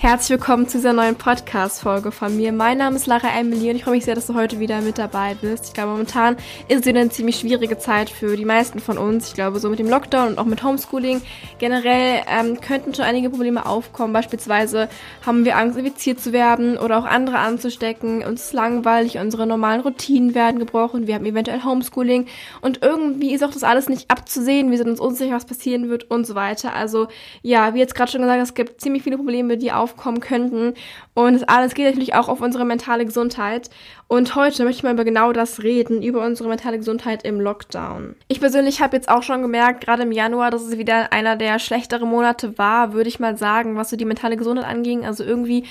Herzlich willkommen zu dieser neuen Podcast-Folge von mir. Mein Name ist Lara Emily und ich freue mich sehr, dass du heute wieder mit dabei bist. Ich glaube, momentan ist es eine ziemlich schwierige Zeit für die meisten von uns. Ich glaube, so mit dem Lockdown und auch mit Homeschooling generell ähm, könnten schon einige Probleme aufkommen. Beispielsweise haben wir Angst, infiziert zu werden oder auch andere anzustecken. Uns ist langweilig, unsere normalen Routinen werden gebrochen. Wir haben eventuell Homeschooling und irgendwie ist auch das alles nicht abzusehen. Wir sind uns unsicher, was passieren wird und so weiter. Also ja, wie jetzt gerade schon gesagt, es gibt ziemlich viele Probleme, die auf aufkommen könnten. Und das alles geht natürlich auch auf unsere mentale Gesundheit. Und heute möchte ich mal über genau das reden, über unsere mentale Gesundheit im Lockdown. Ich persönlich habe jetzt auch schon gemerkt, gerade im Januar, dass es wieder einer der schlechteren Monate war, würde ich mal sagen, was so die mentale Gesundheit anging. Also irgendwie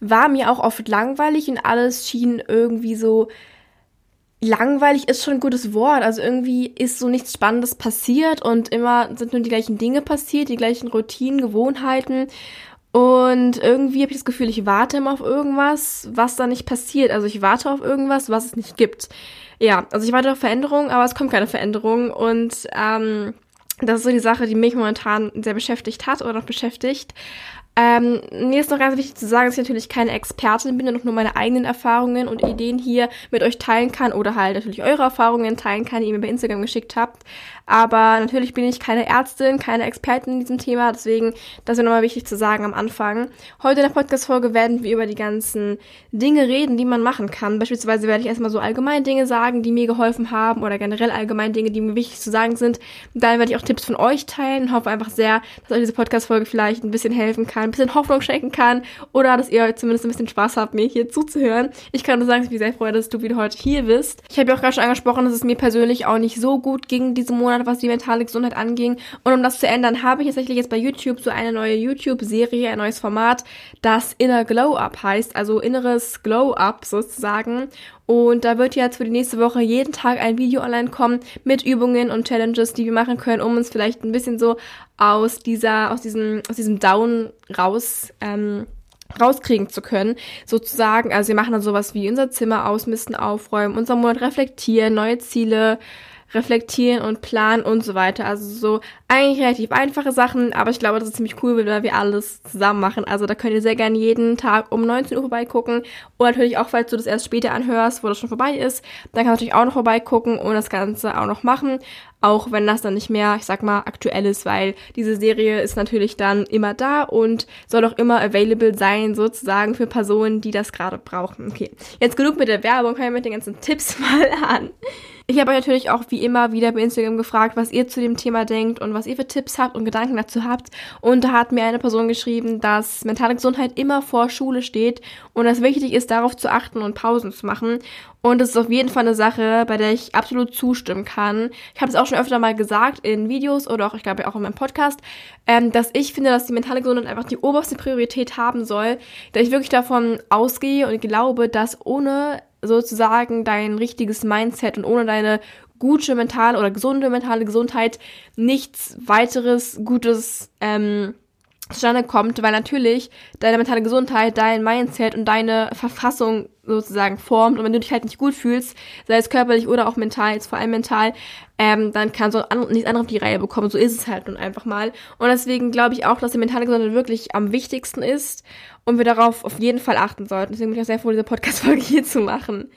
war mir auch oft langweilig und alles schien irgendwie so langweilig ist schon ein gutes Wort. Also irgendwie ist so nichts Spannendes passiert und immer sind nur die gleichen Dinge passiert, die gleichen Routinen, Gewohnheiten. Und irgendwie habe ich das Gefühl, ich warte immer auf irgendwas, was da nicht passiert. Also ich warte auf irgendwas, was es nicht gibt. Ja, also ich warte auf Veränderung, aber es kommt keine Veränderung. Und ähm, das ist so die Sache, die mich momentan sehr beschäftigt hat oder noch beschäftigt. Ähm, mir ist noch ganz wichtig zu sagen, dass ich natürlich keine Expertin bin und nur meine eigenen Erfahrungen und Ideen hier mit euch teilen kann oder halt natürlich eure Erfahrungen teilen kann, die ihr mir bei Instagram geschickt habt. Aber natürlich bin ich keine Ärztin, keine Expertin in diesem Thema, deswegen, das ist nochmal wichtig zu sagen am Anfang. Heute in der Podcast-Folge werden wir über die ganzen Dinge reden, die man machen kann. Beispielsweise werde ich erstmal so allgemein Dinge sagen, die mir geholfen haben oder generell allgemein Dinge, die mir wichtig zu sagen sind. Dann werde ich auch Tipps von euch teilen und hoffe einfach sehr, dass euch diese Podcast-Folge vielleicht ein bisschen helfen kann, ein bisschen Hoffnung schenken kann oder dass ihr zumindest ein bisschen Spaß habt, mir hier zuzuhören. Ich kann nur sagen, ich mich sehr freue, dass du wieder heute hier bist. Ich habe ja auch gerade schon angesprochen, dass es mir persönlich auch nicht so gut ging diesen Monat, was die mentale Gesundheit anging. Und um das zu ändern, habe ich tatsächlich jetzt bei YouTube so eine neue YouTube-Serie, ein neues Format, das Inner Glow Up heißt, also inneres Glow Up sozusagen. Und da wird jetzt für die nächste Woche jeden Tag ein Video online kommen mit Übungen und Challenges, die wir machen können, um uns vielleicht ein bisschen so aus dieser, aus diesem, aus diesem Down raus, ähm, rauskriegen zu können, sozusagen. Also wir machen dann sowas wie unser Zimmer ausmisten, aufräumen, unser Monat reflektieren, neue Ziele reflektieren und planen und so weiter. Also so eigentlich relativ einfache Sachen, aber ich glaube, das ist ziemlich cool, weil wir alles zusammen machen. Also da könnt ihr sehr gerne jeden Tag um 19 Uhr vorbeigucken. Und natürlich auch, falls du das erst später anhörst, wo das schon vorbei ist, dann kannst du natürlich auch noch vorbeigucken und das Ganze auch noch machen. Auch wenn das dann nicht mehr, ich sag mal, aktuell ist, weil diese Serie ist natürlich dann immer da und soll auch immer available sein, sozusagen für Personen, die das gerade brauchen. Okay, jetzt genug mit der Werbung, fangen wir mit den ganzen Tipps mal an. Ich habe euch natürlich auch wie immer wieder bei Instagram gefragt, was ihr zu dem Thema denkt und was ihr für Tipps habt und Gedanken dazu habt. Und da hat mir eine Person geschrieben, dass mentale Gesundheit immer vor Schule steht und es wichtig ist, darauf zu achten und Pausen zu machen. Und es ist auf jeden Fall eine Sache, bei der ich absolut zustimmen kann. Ich habe es auch schon öfter mal gesagt in Videos oder auch, ich glaube, auch in meinem Podcast, ähm, dass ich finde, dass die mentale Gesundheit einfach die oberste Priorität haben soll, da ich wirklich davon ausgehe und glaube, dass ohne sozusagen dein richtiges Mindset und ohne deine gute mentale oder gesunde mentale Gesundheit nichts weiteres Gutes ähm, zustande kommt, weil natürlich deine mentale Gesundheit, dein Mindset und deine Verfassung sozusagen formt und wenn du dich halt nicht gut fühlst, sei es körperlich oder auch mental, jetzt vor allem mental, ähm, dann kannst du an, nichts anderes auf die Reihe bekommen. So ist es halt nun einfach mal. Und deswegen glaube ich auch, dass die mentale Gesundheit wirklich am wichtigsten ist und wir darauf auf jeden Fall achten sollten. Deswegen bin ich auch sehr froh, diese Podcast-Folge hier zu machen.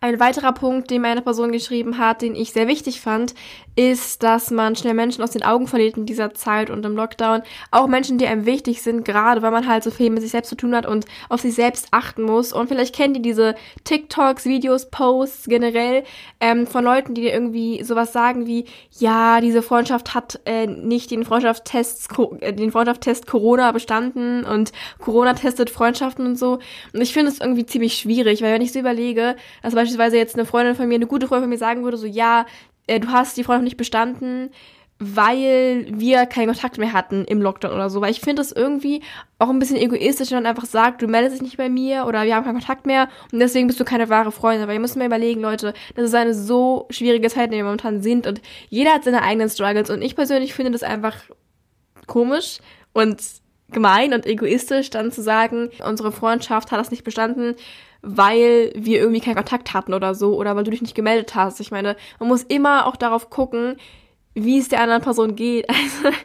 Ein weiterer Punkt, den meine Person geschrieben hat, den ich sehr wichtig fand, ist, dass man schnell Menschen aus den Augen verliert in dieser Zeit und im Lockdown. Auch Menschen, die einem wichtig sind, gerade weil man halt so viel mit sich selbst zu tun hat und auf sich selbst achten muss. Und vielleicht kennt ihr diese TikToks, Videos, Posts generell ähm, von Leuten, die dir irgendwie sowas sagen wie, ja, diese Freundschaft hat äh, nicht den Freundschaftstest, äh, den Freundschaftstest Corona bestanden und Corona testet Freundschaften und so. Und ich finde es irgendwie ziemlich schwierig, weil wenn ich so überlege, dass beispielsweise jetzt eine Freundin von mir, eine gute Freundin von mir sagen würde, so ja, äh, du hast die Freundschaft nicht bestanden, weil wir keinen Kontakt mehr hatten im Lockdown oder so. Weil ich finde das irgendwie auch ein bisschen egoistisch, wenn man einfach sagt, du meldest dich nicht bei mir oder wir haben keinen Kontakt mehr und deswegen bist du keine wahre Freundin. Aber ihr müsst mir überlegen, Leute, das ist eine so schwierige Zeit, in der wir momentan sind und jeder hat seine eigenen Struggles und ich persönlich finde das einfach komisch und gemein und egoistisch, dann zu sagen, unsere Freundschaft hat das nicht bestanden, weil wir irgendwie keinen Kontakt hatten oder so oder weil du dich nicht gemeldet hast. Ich meine, man muss immer auch darauf gucken, wie es der anderen Person geht. Also,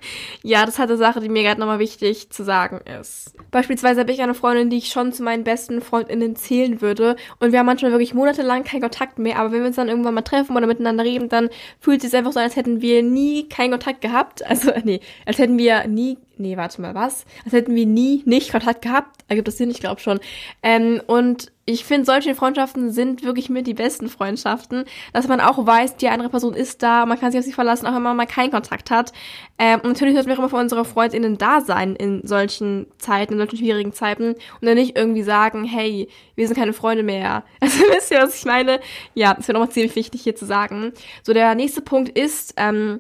ja, das halt eine Sache, die mir gerade nochmal wichtig zu sagen ist. Beispielsweise habe ich eine Freundin, die ich schon zu meinen besten FreundInnen zählen würde. Und wir haben manchmal wirklich monatelang keinen Kontakt mehr. Aber wenn wir uns dann irgendwann mal treffen oder miteinander reden, dann fühlt es sich einfach so, als hätten wir nie keinen Kontakt gehabt. Also, nee, als hätten wir nie nee, warte mal, was? Als hätten wir nie nicht Kontakt gehabt. Ergibt das Sinn? Ich glaube schon. Ähm, und ich finde, solche Freundschaften sind wirklich mit die besten Freundschaften, dass man auch weiß, die andere Person ist da, man kann sich auf sie verlassen, auch wenn man mal keinen Kontakt hat. Ähm, und natürlich sollten wir auch immer für unsere FreundInnen da sein in solchen Zeiten, in solchen schwierigen Zeiten und dann nicht irgendwie sagen, hey, wir sind keine Freunde mehr. Also wisst ihr, was ich meine? Ja, das wäre nochmal ziemlich wichtig hier zu sagen. So, der nächste Punkt ist, ähm,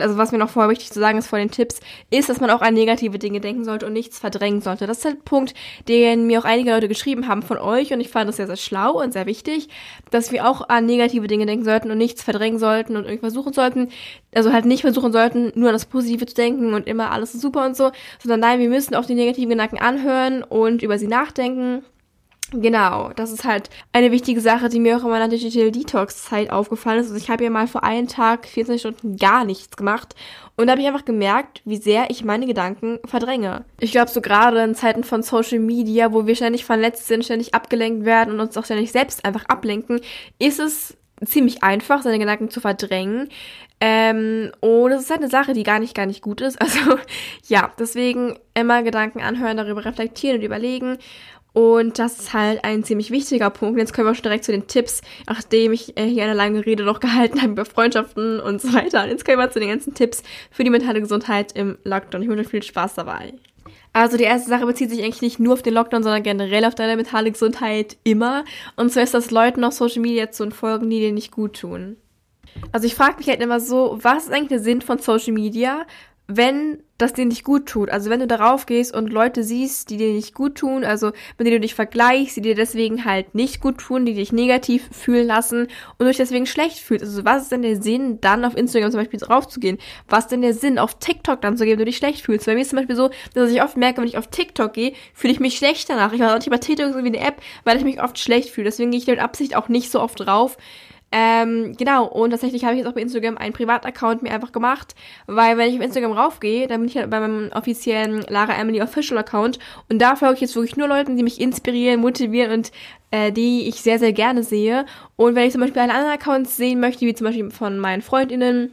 also was mir noch vorher wichtig zu sagen ist vor den Tipps, ist, dass man auch an negative Dinge denken sollte und nichts verdrängen sollte. Das ist halt ein Punkt, den mir auch einige Leute geschrieben haben von euch und ich fand das sehr, sehr schlau und sehr wichtig, dass wir auch an negative Dinge denken sollten und nichts verdrängen sollten und irgendwie versuchen sollten, also halt nicht versuchen sollten, nur an das Positive zu denken und immer alles ist super und so, sondern nein, wir müssen auch die negativen Gedanken anhören und über sie nachdenken Genau, das ist halt eine wichtige Sache, die mir auch in meiner Digital Detox Zeit aufgefallen ist. Also ich habe ja mal vor einem Tag 24 Stunden gar nichts gemacht und da habe ich einfach gemerkt, wie sehr ich meine Gedanken verdränge. Ich glaube, so gerade in Zeiten von Social Media, wo wir ständig verletzt sind, ständig abgelenkt werden und uns auch ständig selbst einfach ablenken, ist es ziemlich einfach, seine Gedanken zu verdrängen. Ähm, und es ist halt eine Sache, die gar nicht, gar nicht gut ist. Also ja, deswegen immer Gedanken anhören, darüber reflektieren und überlegen und das ist halt ein ziemlich wichtiger Punkt. Jetzt können wir schon direkt zu den Tipps, nachdem ich äh, hier eine lange Rede noch gehalten habe über Freundschaften und so weiter. Jetzt können wir zu den ganzen Tipps für die mentale Gesundheit im Lockdown. Ich wünsche viel Spaß dabei. Also die erste Sache bezieht sich eigentlich nicht nur auf den Lockdown, sondern generell auf deine mentale Gesundheit immer. Und zwar ist das Leuten auf Social Media zu entfolgen, die dir nicht gut tun. Also ich frage mich halt immer so, was ist eigentlich der Sinn von Social Media? Wenn das dir nicht gut tut. Also wenn du darauf gehst und Leute siehst, die dir nicht gut tun, also mit denen du dich vergleichst, die dir deswegen halt nicht gut tun, die dich negativ fühlen lassen und du dich deswegen schlecht fühlst. Also was ist denn der Sinn, dann auf Instagram zum Beispiel drauf zu gehen? Was ist denn der Sinn, auf TikTok dann zu gehen, wenn du dich schlecht fühlst? Bei mir ist zum Beispiel so, dass ich oft merke, wenn ich auf TikTok gehe, fühle ich mich schlecht danach. Ich weiß auch nicht, bei TikTok irgendwie eine App, weil ich mich oft schlecht fühle. Deswegen gehe ich mit Absicht auch nicht so oft drauf, ähm, genau, und tatsächlich habe ich jetzt auch bei Instagram einen Privataccount mir einfach gemacht, weil wenn ich auf Instagram raufgehe, dann bin ich halt bei meinem offiziellen Lara Emily Official Account und da folge ich jetzt wirklich nur Leuten, die mich inspirieren, motivieren und äh, die ich sehr, sehr gerne sehe. Und wenn ich zum Beispiel alle anderen Accounts sehen möchte, wie zum Beispiel von meinen FreundInnen,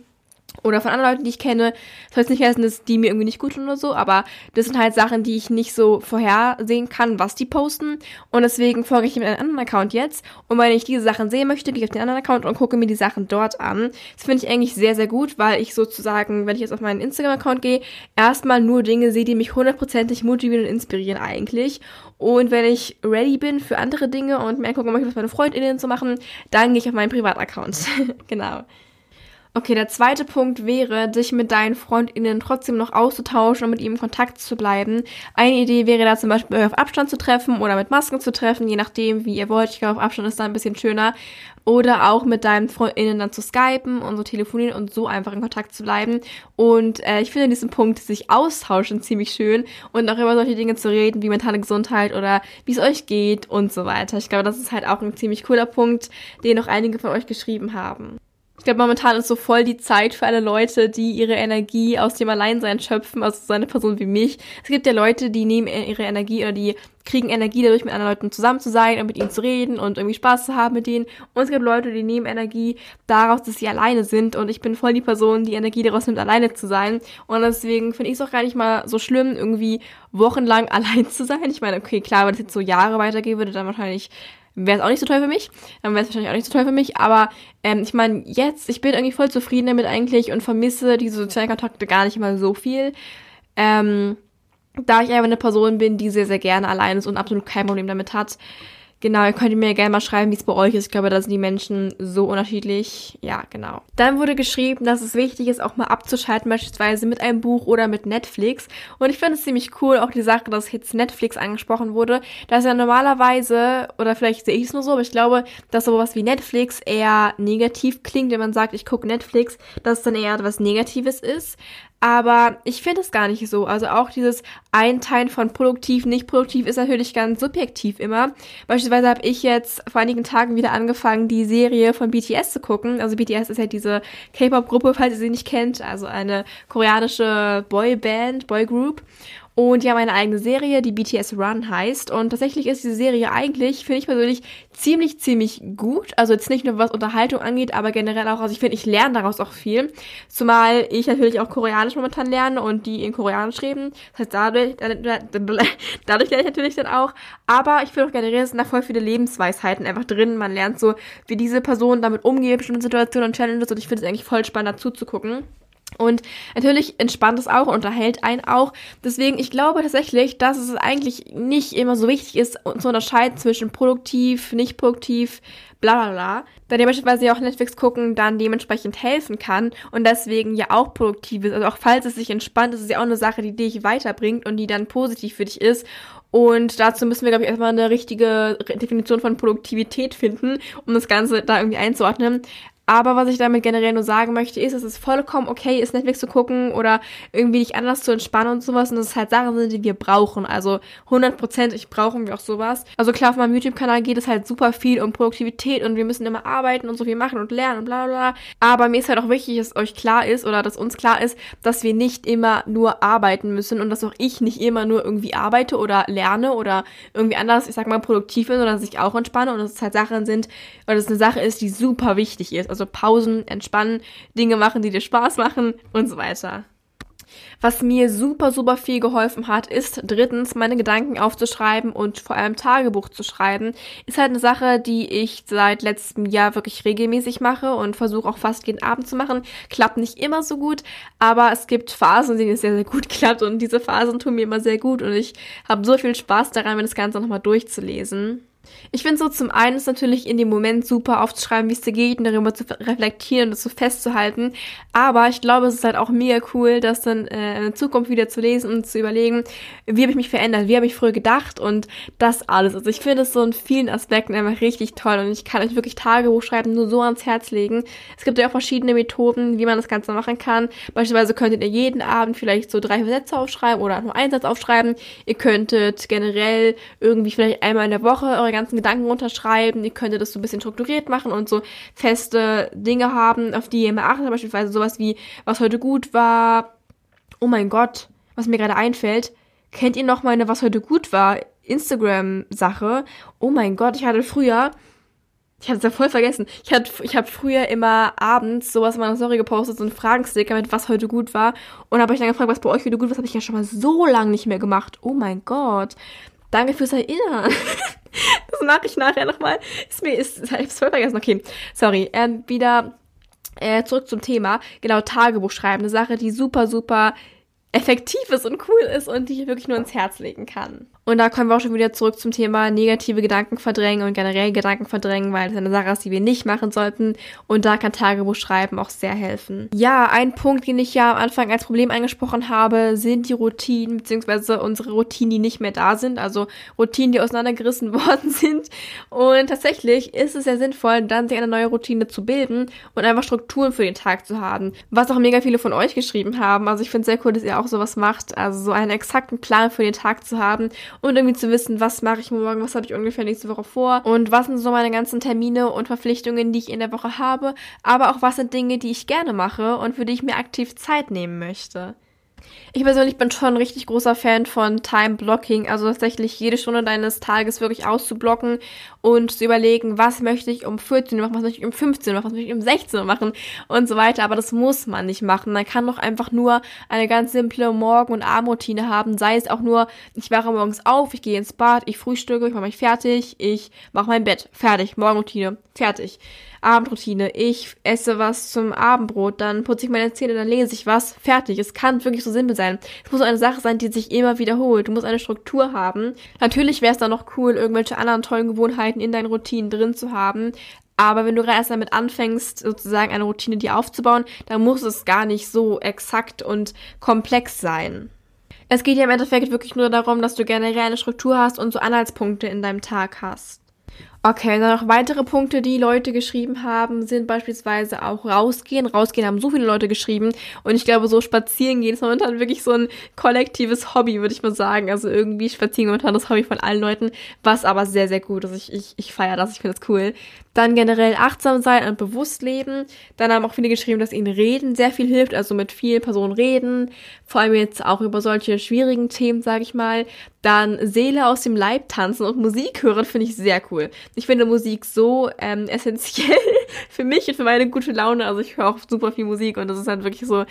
oder von anderen Leuten, die ich kenne. Das heißt nicht heißen, dass die mir irgendwie nicht gut tun oder so, aber das sind halt Sachen, die ich nicht so vorhersehen kann, was die posten. Und deswegen folge ich mit einem anderen Account jetzt. Und wenn ich diese Sachen sehen möchte, gehe ich auf den anderen Account und gucke mir die Sachen dort an. Das finde ich eigentlich sehr, sehr gut, weil ich sozusagen, wenn ich jetzt auf meinen Instagram-Account gehe, erstmal nur Dinge sehe, die mich hundertprozentig motivieren und inspirieren eigentlich. Und wenn ich ready bin für andere Dinge und mir angucken möchte, was meine FreundInnen zu machen, dann gehe ich auf meinen Privataccount. genau. Okay, der zweite Punkt wäre, dich mit deinen FreundInnen trotzdem noch auszutauschen und mit ihnen in Kontakt zu bleiben. Eine Idee wäre da zum Beispiel euch auf Abstand zu treffen oder mit Masken zu treffen, je nachdem, wie ihr wollt. Ich glaube, auf Abstand ist da ein bisschen schöner. Oder auch mit deinen FreundInnen dann zu skypen und so telefonieren und so einfach in Kontakt zu bleiben. Und äh, ich finde diesen Punkt, sich austauschen, ziemlich schön und auch über solche Dinge zu reden, wie mentale Gesundheit oder wie es euch geht und so weiter. Ich glaube, das ist halt auch ein ziemlich cooler Punkt, den noch einige von euch geschrieben haben. Ich glaube, momentan ist so voll die Zeit für alle Leute, die ihre Energie aus dem Alleinsein schöpfen, also so eine Person wie mich. Es gibt ja Leute, die nehmen ihre Energie oder die kriegen Energie dadurch, mit anderen Leuten zusammen zu sein und mit ihnen zu reden und irgendwie Spaß zu haben mit denen. Und es gibt Leute, die nehmen Energie daraus, dass sie alleine sind. Und ich bin voll die Person, die Energie daraus nimmt, alleine zu sein. Und deswegen finde ich es auch gar nicht mal so schlimm, irgendwie wochenlang allein zu sein. Ich meine, okay, klar, wenn es jetzt so Jahre weitergehen würde, dann wahrscheinlich wäre es auch nicht so toll für mich. Dann wäre es wahrscheinlich auch nicht so toll für mich. Aber ähm, ich meine, jetzt, ich bin irgendwie voll zufrieden damit eigentlich und vermisse diese sozialen Kontakte gar nicht mal so viel. Ähm, da ich einfach eine Person bin, die sehr, sehr gerne allein ist und absolut kein Problem damit hat. Genau, ihr könnt mir gerne mal schreiben, wie es bei euch ist. Ich glaube, da sind die Menschen so unterschiedlich. Ja, genau. Dann wurde geschrieben, dass es wichtig ist, auch mal abzuschalten, beispielsweise mit einem Buch oder mit Netflix. Und ich finde es ziemlich cool, auch die Sache, dass jetzt Netflix angesprochen wurde. dass ja normalerweise, oder vielleicht sehe ich es nur so, aber ich glaube, dass sowas wie Netflix eher negativ klingt, wenn man sagt, ich gucke Netflix, dass es dann eher etwas Negatives ist. Aber ich finde es gar nicht so. Also auch dieses Einteilen von produktiv, nicht produktiv ist natürlich ganz subjektiv immer. Beispielsweise habe ich jetzt vor einigen Tagen wieder angefangen, die Serie von BTS zu gucken. Also BTS ist ja diese K-Pop-Gruppe, falls ihr sie nicht kennt. Also eine koreanische Boyband, Boygroup. Und die haben eine eigene Serie, die BTS Run heißt. Und tatsächlich ist diese Serie eigentlich, finde ich persönlich, ziemlich, ziemlich gut. Also jetzt nicht nur was Unterhaltung angeht, aber generell auch, also ich finde, ich lerne daraus auch viel. Zumal ich natürlich auch Koreanisch momentan lerne und die in Koreanisch reden. Das heißt, dadurch, dadurch lerne ich natürlich dann auch. Aber ich finde auch generell sind da voll viele Lebensweisheiten einfach drin. Man lernt so, wie diese Person damit umgeht, bestimmte Situationen und Challenges. Und ich finde es eigentlich voll spannend dazu zu gucken. Und natürlich entspannt es auch, unterhält einen auch. Deswegen, ich glaube tatsächlich, dass es eigentlich nicht immer so wichtig ist, zu unterscheiden zwischen produktiv, nicht produktiv, bla bla bla. Da dir beispielsweise auch Netflix gucken dann dementsprechend helfen kann und deswegen ja auch produktiv ist. Also auch falls es sich entspannt, ist es ja auch eine Sache, die dich weiterbringt und die dann positiv für dich ist. Und dazu müssen wir, glaube ich, erstmal eine richtige Definition von Produktivität finden, um das Ganze da irgendwie einzuordnen. Aber was ich damit generell nur sagen möchte, ist, dass es vollkommen okay ist, Netflix zu gucken oder irgendwie dich anders zu entspannen und sowas. Und dass es halt Sachen sind, die wir brauchen. Also 100% brauchen wir auch sowas. Also klar, auf meinem YouTube-Kanal geht es halt super viel um Produktivität und wir müssen immer arbeiten und so viel machen und lernen und bla bla bla. Aber mir ist halt auch wichtig, dass euch klar ist oder dass uns klar ist, dass wir nicht immer nur arbeiten müssen und dass auch ich nicht immer nur irgendwie arbeite oder lerne oder irgendwie anders, ich sag mal, produktiv bin, sondern dass ich auch entspanne und dass es halt Sachen sind, oder dass es eine Sache ist, die super wichtig ist. Also also Pausen, entspannen, Dinge machen, die dir Spaß machen und so weiter. Was mir super, super viel geholfen hat, ist drittens, meine Gedanken aufzuschreiben und vor allem Tagebuch zu schreiben. Ist halt eine Sache, die ich seit letztem Jahr wirklich regelmäßig mache und versuche auch fast jeden Abend zu machen. Klappt nicht immer so gut, aber es gibt Phasen, in denen es sehr, sehr gut klappt und diese Phasen tun mir immer sehr gut und ich habe so viel Spaß daran, mir das Ganze nochmal durchzulesen. Ich finde so zum einen ist natürlich in dem Moment super aufzuschreiben, wie es dir geht und darüber zu reflektieren und das so festzuhalten. Aber ich glaube, es ist halt auch mega cool, das dann äh, in Zukunft wieder zu lesen und zu überlegen, wie habe ich mich verändert, wie habe ich früher gedacht und das alles. Also ich finde es so in vielen Aspekten einfach richtig toll und ich kann euch wirklich Tagebuch schreiben nur so ans Herz legen. Es gibt ja auch verschiedene Methoden, wie man das Ganze machen kann. Beispielsweise könntet ihr jeden Abend vielleicht so drei Sätze aufschreiben oder nur einen Satz aufschreiben. Ihr könntet generell irgendwie vielleicht einmal in der Woche eure eure ganzen Gedanken runterschreiben. Ihr könntet das so ein bisschen strukturiert machen und so feste Dinge haben, auf die ihr immer achtet. Beispielsweise sowas wie, was heute gut war. Oh mein Gott, was mir gerade einfällt. Kennt ihr noch meine, was heute gut war? Instagram-Sache. Oh mein Gott, ich hatte früher, ich hatte es ja voll vergessen. Ich hatte, ich habe früher immer abends sowas in meiner Story gepostet, so ein Fragensticker mit was heute gut war. Und habe ich dann gefragt, was bei euch heute gut war. Das habe ich ja schon mal so lange nicht mehr gemacht. Oh mein Gott. Danke fürs Erinnern. das mache ich nachher nochmal. Ist mir, ist, ich hab's voll vergessen. Okay, sorry. Ähm, wieder äh, zurück zum Thema. Genau, Tagebuch schreiben. Eine Sache, die super, super effektiv ist und cool ist und die ich wirklich nur ins Herz legen kann. Und da kommen wir auch schon wieder zurück zum Thema negative Gedanken verdrängen und generell Gedanken verdrängen, weil das eine Sache ist, die wir nicht machen sollten. Und da kann Tagebuch schreiben auch sehr helfen. Ja, ein Punkt, den ich ja am Anfang als Problem angesprochen habe, sind die Routinen, beziehungsweise unsere Routinen, die nicht mehr da sind. Also Routinen, die auseinandergerissen worden sind. Und tatsächlich ist es sehr sinnvoll, dann sich eine neue Routine zu bilden und einfach Strukturen für den Tag zu haben. Was auch mega viele von euch geschrieben haben. Also ich finde es sehr cool, dass ihr auch sowas macht. Also so einen exakten Plan für den Tag zu haben und irgendwie zu wissen, was mache ich morgen, was habe ich ungefähr nächste Woche vor und was sind so meine ganzen Termine und Verpflichtungen, die ich in der Woche habe, aber auch was sind Dinge, die ich gerne mache und für die ich mir aktiv Zeit nehmen möchte. Ich persönlich bin schon ein richtig großer Fan von Time Blocking, also tatsächlich jede Stunde deines Tages wirklich auszublocken und zu überlegen, was möchte ich um 14 Uhr machen, was möchte ich um 15 Uhr machen, was möchte ich um 16 Uhr machen und so weiter. Aber das muss man nicht machen. Man kann doch einfach nur eine ganz simple Morgen- und Abendroutine haben, sei es auch nur, ich wache morgens auf, ich gehe ins Bad, ich frühstücke, ich mache mich fertig, ich mache mein Bett, fertig, Morgenroutine, fertig. Abendroutine. Ich esse was zum Abendbrot, dann putze ich meine Zähne, dann lese ich was. Fertig. Es kann wirklich so simpel sein. Es muss eine Sache sein, die sich immer wiederholt. Du musst eine Struktur haben. Natürlich wäre es dann noch cool, irgendwelche anderen tollen Gewohnheiten in deinen Routinen drin zu haben. Aber wenn du gerade erst damit anfängst, sozusagen eine Routine dir aufzubauen, dann muss es gar nicht so exakt und komplex sein. Es geht ja im Endeffekt wirklich nur darum, dass du generell eine Struktur hast und so Anhaltspunkte in deinem Tag hast. Okay, dann noch weitere Punkte, die Leute geschrieben haben, sind beispielsweise auch rausgehen. Rausgehen haben so viele Leute geschrieben und ich glaube, so spazieren gehen ist momentan wirklich so ein kollektives Hobby, würde ich mal sagen. Also irgendwie spazieren momentan das Hobby von allen Leuten, was aber sehr, sehr gut ist. Ich, ich, ich feiere das, ich finde das cool. Dann generell achtsam sein und bewusst leben. Dann haben auch viele geschrieben, dass ihnen Reden sehr viel hilft, also mit vielen Personen reden. Vor allem jetzt auch über solche schwierigen Themen, sage ich mal. Dann Seele aus dem Leib tanzen und Musik hören finde ich sehr cool. Ich finde Musik so ähm, essentiell für mich und für meine gute Laune. Also ich höre auch super viel Musik und das ist halt wirklich so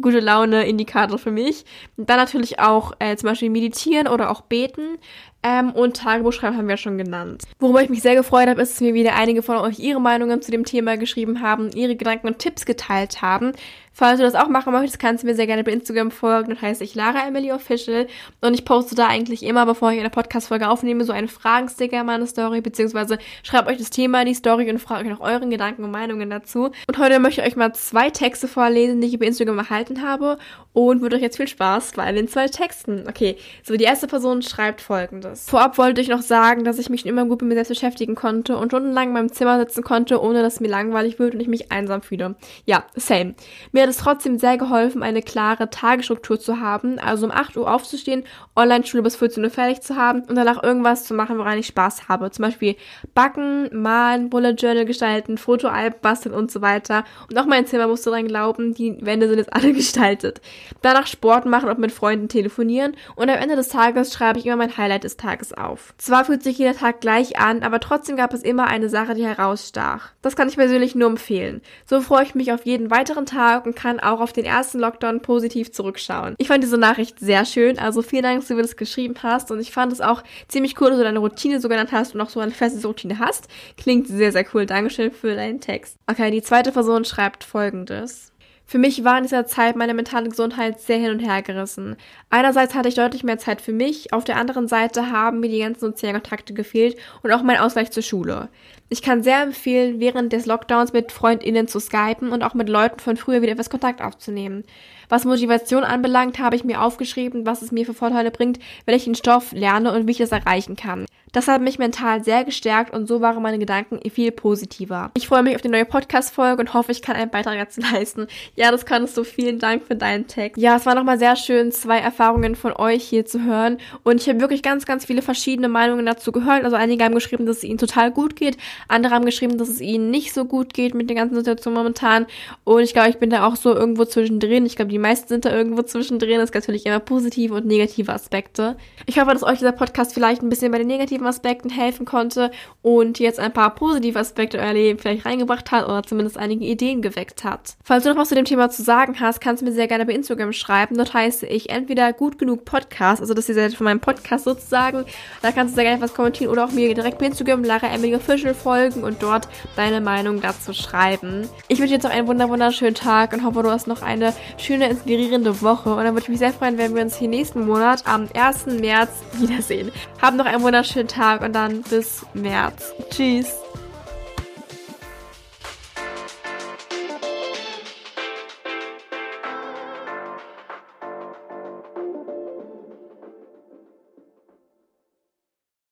gute Laune Indikator für mich. Dann natürlich auch äh, zum Beispiel meditieren oder auch beten. Ähm, und Tagebuch schreiben haben wir schon genannt. Worüber ich mich sehr gefreut habe, ist, dass mir wieder einige von euch ihre Meinungen zu dem Thema geschrieben haben, ihre Gedanken und Tipps geteilt haben. Falls du das auch machen möchtest, kannst du mir sehr gerne bei Instagram folgen. Das heißt ich Lara Emily Official. Und ich poste da eigentlich immer, bevor ich eine Podcast-Folge aufnehme, so einen Fragensticker in meine Story, beziehungsweise schreibt euch das Thema in die Story und fragt euch nach euren Gedanken und Meinungen dazu. Und heute möchte ich euch mal zwei Texte vorlesen, die ich über Instagram erhalten habe. Und würde euch jetzt viel Spaß bei den zwei Texten. Okay, so die erste Person schreibt folgendes. Vorab wollte ich noch sagen, dass ich mich schon immer gut mit mir selbst beschäftigen konnte und stundenlang in meinem Zimmer sitzen konnte, ohne dass mir langweilig wird und ich mich einsam fühle. Ja, same. Mir hat es trotzdem sehr geholfen, eine klare Tagesstruktur zu haben, also um 8 Uhr aufzustehen, Online-Schule bis 14 Uhr fertig zu haben und danach irgendwas zu machen, woran ich Spaß habe. Zum Beispiel backen, malen, Bullet Journal gestalten, Fotoalb basteln und so weiter. Und auch mein Zimmer musste dran glauben, die Wände sind jetzt alle gestaltet. Danach Sport machen und mit Freunden telefonieren und am Ende des Tages schreibe ich immer mein Highlight des Tages auf. Zwar fühlt sich jeder Tag gleich an, aber trotzdem gab es immer eine Sache, die herausstach. Das kann ich persönlich nur empfehlen. So freue ich mich auf jeden weiteren Tag und kann auch auf den ersten Lockdown positiv zurückschauen. Ich fand diese Nachricht sehr schön, also vielen Dank, dass du mir das geschrieben hast und ich fand es auch ziemlich cool, dass du deine Routine so genannt hast und auch so eine feste Routine hast. Klingt sehr, sehr cool. Dankeschön für deinen Text. Okay, die zweite Person schreibt folgendes. Für mich war in dieser Zeit meine mentale Gesundheit sehr hin und her gerissen. Einerseits hatte ich deutlich mehr Zeit für mich, auf der anderen Seite haben mir die ganzen sozialen Kontakte gefehlt und auch mein Ausgleich zur Schule. Ich kann sehr empfehlen, während des Lockdowns mit FreundInnen zu skypen und auch mit Leuten von früher wieder etwas Kontakt aufzunehmen. Was Motivation anbelangt, habe ich mir aufgeschrieben, was es mir für Vorteile bringt, wenn ich den Stoff lerne und wie ich das erreichen kann. Das hat mich mental sehr gestärkt und so waren meine Gedanken viel positiver. Ich freue mich auf die neue Podcast-Folge und hoffe, ich kann einen Beitrag dazu leisten. Ja, das kannst du. Vielen Dank für deinen Text. Ja, es war nochmal sehr schön, zwei Erfahrungen von euch hier zu hören. Und ich habe wirklich ganz, ganz viele verschiedene Meinungen dazu gehört. Also einige haben geschrieben, dass es ihnen total gut geht. Andere haben geschrieben, dass es ihnen nicht so gut geht mit der ganzen Situation momentan. Und ich glaube, ich bin da auch so irgendwo zwischendrin. Ich glaube, die meisten sind da irgendwo zwischendrin. Es gibt natürlich immer positive und negative Aspekte. Ich hoffe, dass euch dieser Podcast vielleicht ein bisschen bei den negativen Aspekten helfen konnte und jetzt ein paar positive Aspekte in euer Leben vielleicht reingebracht hat oder zumindest einige Ideen geweckt hat. Falls du noch was zu dem Thema zu sagen hast, kannst du mir sehr gerne bei Instagram schreiben. Dort heiße ich entweder gut genug Podcast, also das ist die Seite von meinem Podcast sozusagen. Da kannst du sehr gerne was kommentieren oder auch mir direkt bei Instagram Lara Emily Official folgen und dort deine Meinung dazu schreiben. Ich wünsche dir jetzt noch einen wunderschönen Tag und hoffe, du hast noch eine schöne, inspirierende Woche. Und dann würde ich mich sehr freuen, wenn wir uns hier nächsten Monat am 1. März wiedersehen. Haben noch einen wunderschönen Tag und dann bis März. Tschüss.